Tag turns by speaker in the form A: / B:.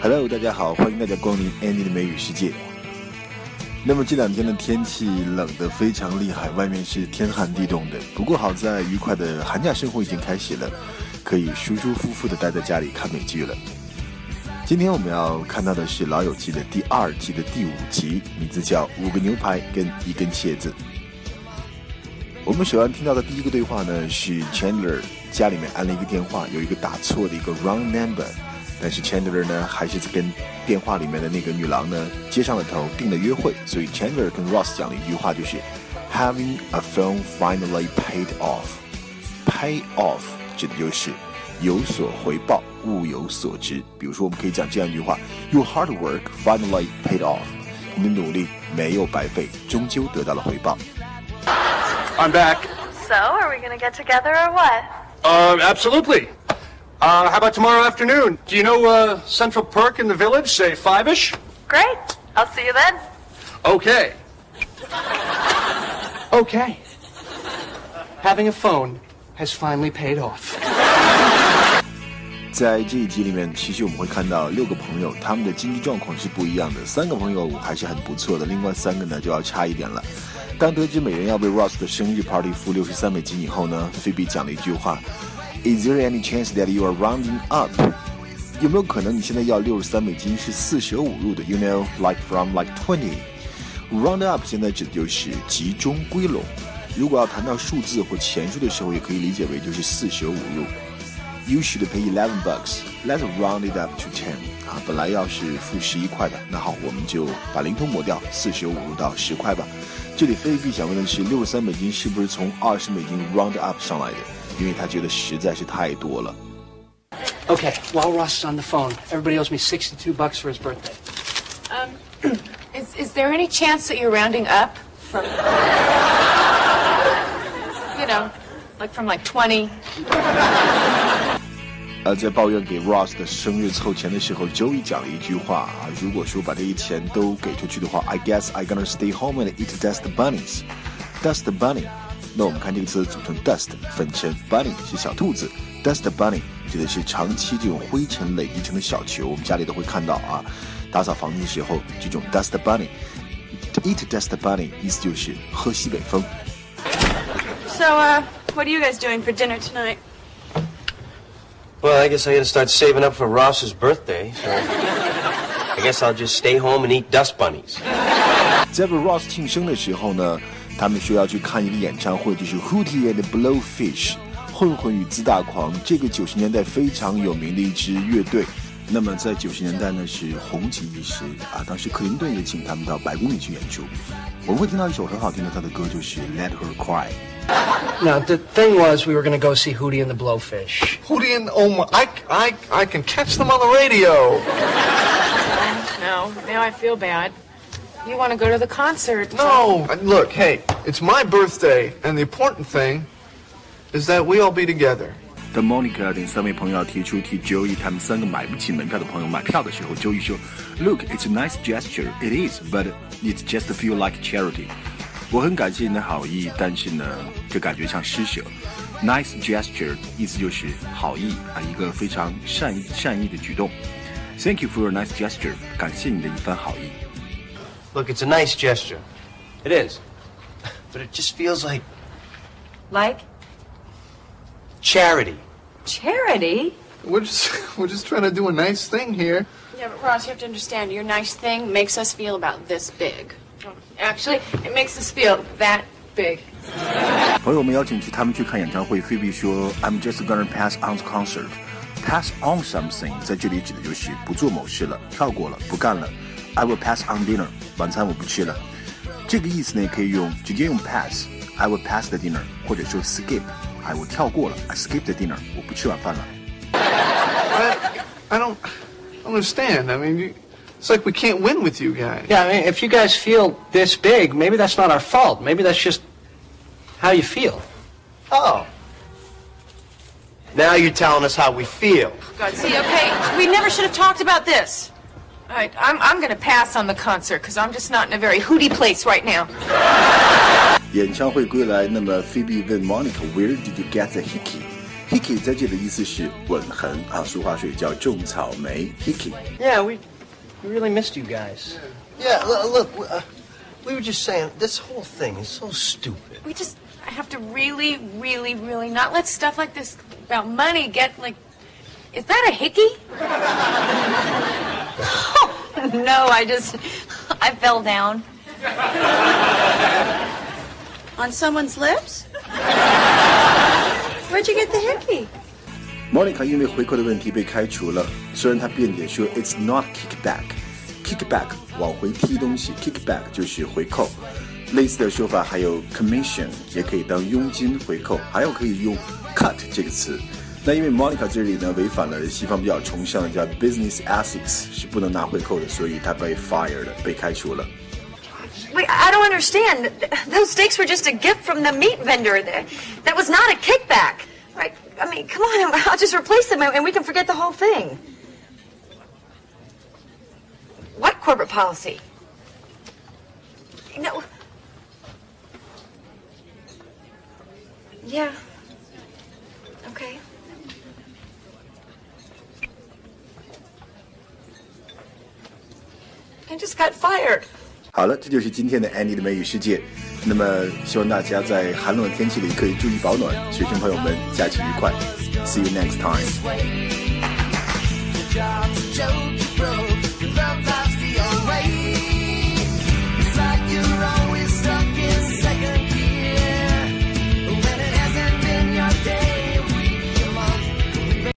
A: Hello，大家好，欢迎大家光临 Andy 的美语世界。那么这两天的天气冷得非常厉害，外面是天寒地冻的。不过好在愉快的寒假生活已经开始了，可以舒舒服服的待在家里看美剧了。今天我们要看到的是《老友记》的第二季的第五集，名字叫《五个牛排跟一根茄子》。我们首先听到的第一个对话呢，是 Chandler 家里面按了一个电话，有一个打错的一个 wrong number。但是 Chandler 呢，还是跟电话里面的那个女郎呢接上了头，订了约会。所以 Chandler 跟 Ross 讲了一句话，就是 Having a phone finally paid off。Pay off 指的就是有所回报，物有所值。比如说，我们可以讲这样一句话：Your hard work finally paid off。你的努力没有白费，终究得到了回报。
B: I'm back.
C: So, are we gonna get together or what?
B: Uh, absolutely. Uh, how about tomorrow afternoon? Do you know uh, Central Perk in the village? Say five ish?
C: Great. I'll see you then.
B: Okay. okay. Having a phone has finally paid off.
A: 在这一集里面，其实我们会看到六个朋友，他们的经济状况是不一样的。三个朋友还是很不错的，另外三个呢就要差一点了。当得知每人要为 Ross 的生日 party 付六十三美金以后呢，菲比讲了一句话。Is there any chance that you are rounding up？有没有可能你现在要六十三美金是四舍五入的？You know, like from like twenty. Round up 现在指的就是集中归拢。如果要谈到数字或钱数的时候，也可以理解为就是四舍五入。You should pay eleven bucks. Let's round it up to ten. 啊，本来要是付十一块的，那好，我们就把零头抹掉，四舍五入到十块吧。这里菲比想问的是，六十三美金是不是从二十美金 round up 上来的？因为他觉得实在是太多了。
B: Okay, while Ross is on the phone, everybody owes me 62 bucks for his birthday.
D: Um, is, is there any chance that you're rounding up from, you know, like from like 20?
A: 呃，在抱怨给 Ross 的生日凑钱的时候，Joey 讲了一句话啊，如果说把这些钱都给出去的话，I guess I gonna stay home and eat dust bunnies. Dust bunny 那我们看这个词组成 dust 粉尘，bunny 是小兔子，dust bunny 指的是长期这种灰尘累积成的小球，我们家里都会看到啊。打扫房子的时候，这种 dust bunny，eat dust bunny 意思就是喝西北风。
C: So, uh, what are you guys doing for dinner tonight?
E: Well, I guess I gotta start saving up for Ross's birthday, so I guess I'll just stay home and eat dust bunnies.
A: 在为 Ross 庆生的时候呢。他们说要去看一个演唱会，就是 Hootie and Blowfish，混混与自大狂，这个九十年代非常有名的一支乐队。那么在九十年代呢是红极一时啊，当时克林顿也请他们到白宫里去演出。我们会听到一首很好听的他的歌，就是 Let Her Cry。
B: Now the thing was, we were going to go see Hootie and the Blowfish.
F: Hootie and oh my, I, I, I can catch them on the radio.
D: No, now I feel bad. You want to go to the concert?
F: No, look, hey, it's my birthday, and the important thing is that we all be together.
A: 当 Monica 等三位朋友要提出替 Joey 他们三个买不起门票的朋友买票的时候，Joey 说：“Look, it's a nice gesture. It is, but it's just feel like charity. 我很感谢你的好意，但是呢，这感觉像施舍。Nice gesture 意思就是好意啊，一个非常善意善意的举动。Thank you for your nice gesture. 感谢你的一番好意。”
E: Look, it's a nice gesture. It is. But it just feels like
D: Like?
E: charity.
D: Charity?
F: We're just, we're just trying to do a nice thing here.
D: Yeah, but Ross, you have to understand, your nice thing makes us feel about this big. Actually, it makes us feel that big.
A: 朋友们邀请去他们去看演唱会，菲比说：“I'm just gonna pass on the concert. Pass on something，在这里指的就是不做某事了，跳过了，不干了。 I will pass on dinner，晚餐我不吃了。这个意思呢，也可以用直接用 pass，I will pass the dinner，或者说 skip，I 我跳过了，I skip the dinner，我不吃晚饭了。
F: I, I don't understand. I mean, you, it's like we can't win with you guys.
B: Yeah, I mean, if you guys feel this big, maybe that's not our fault. Maybe that's just how you feel.
E: Oh. Now you're telling us how we feel.
D: God, see, okay, we never should have talked about this. All right, I'm, I'm going to pass on the concert because I'm just not in a very hooty place right now.
A: 演唱会归来，那么菲比问 Monica，Where did you get the hickey？ Hickey 在这里的意思是吻痕啊，俗话说也叫种草莓。Hickey，
E: Yeah, we, we really missed you guys. Yeah, look, look uh, we were just saying, this whole thing is so stupid.
D: We just have to really, really, really not let stuff like this about money get like. Is that a hickey?
C: No, I just. I fell down. On someone's lips? Where'd you get the hickey?
A: Monica 因为回扣的问题被开除了，虽然她辩解说 "It's not kickback"，kickback 往回踢东西，kickback 就是回扣。类似的说法还有 commission，也可以当佣金回扣，还有可以用 cut 这个词。 那因为 Monica 这里呢违反了西方比较崇尚的叫 business ethics，是不能拿回扣的，所以她被 fired 了，被开除了。
C: Wait, I don't understand. Those steaks were just a gift from the meat vendor. That was not a kickback. Right? I mean, come on, I'll just replace them and we can forget the whole thing. What corporate policy? No. Yeah. I just got fired.
A: 好了，这就是今天的 Annie 的美语世界。那么，希望大家在寒冷的天气里可以注意保暖。学生朋友们，假期愉快！See you next time.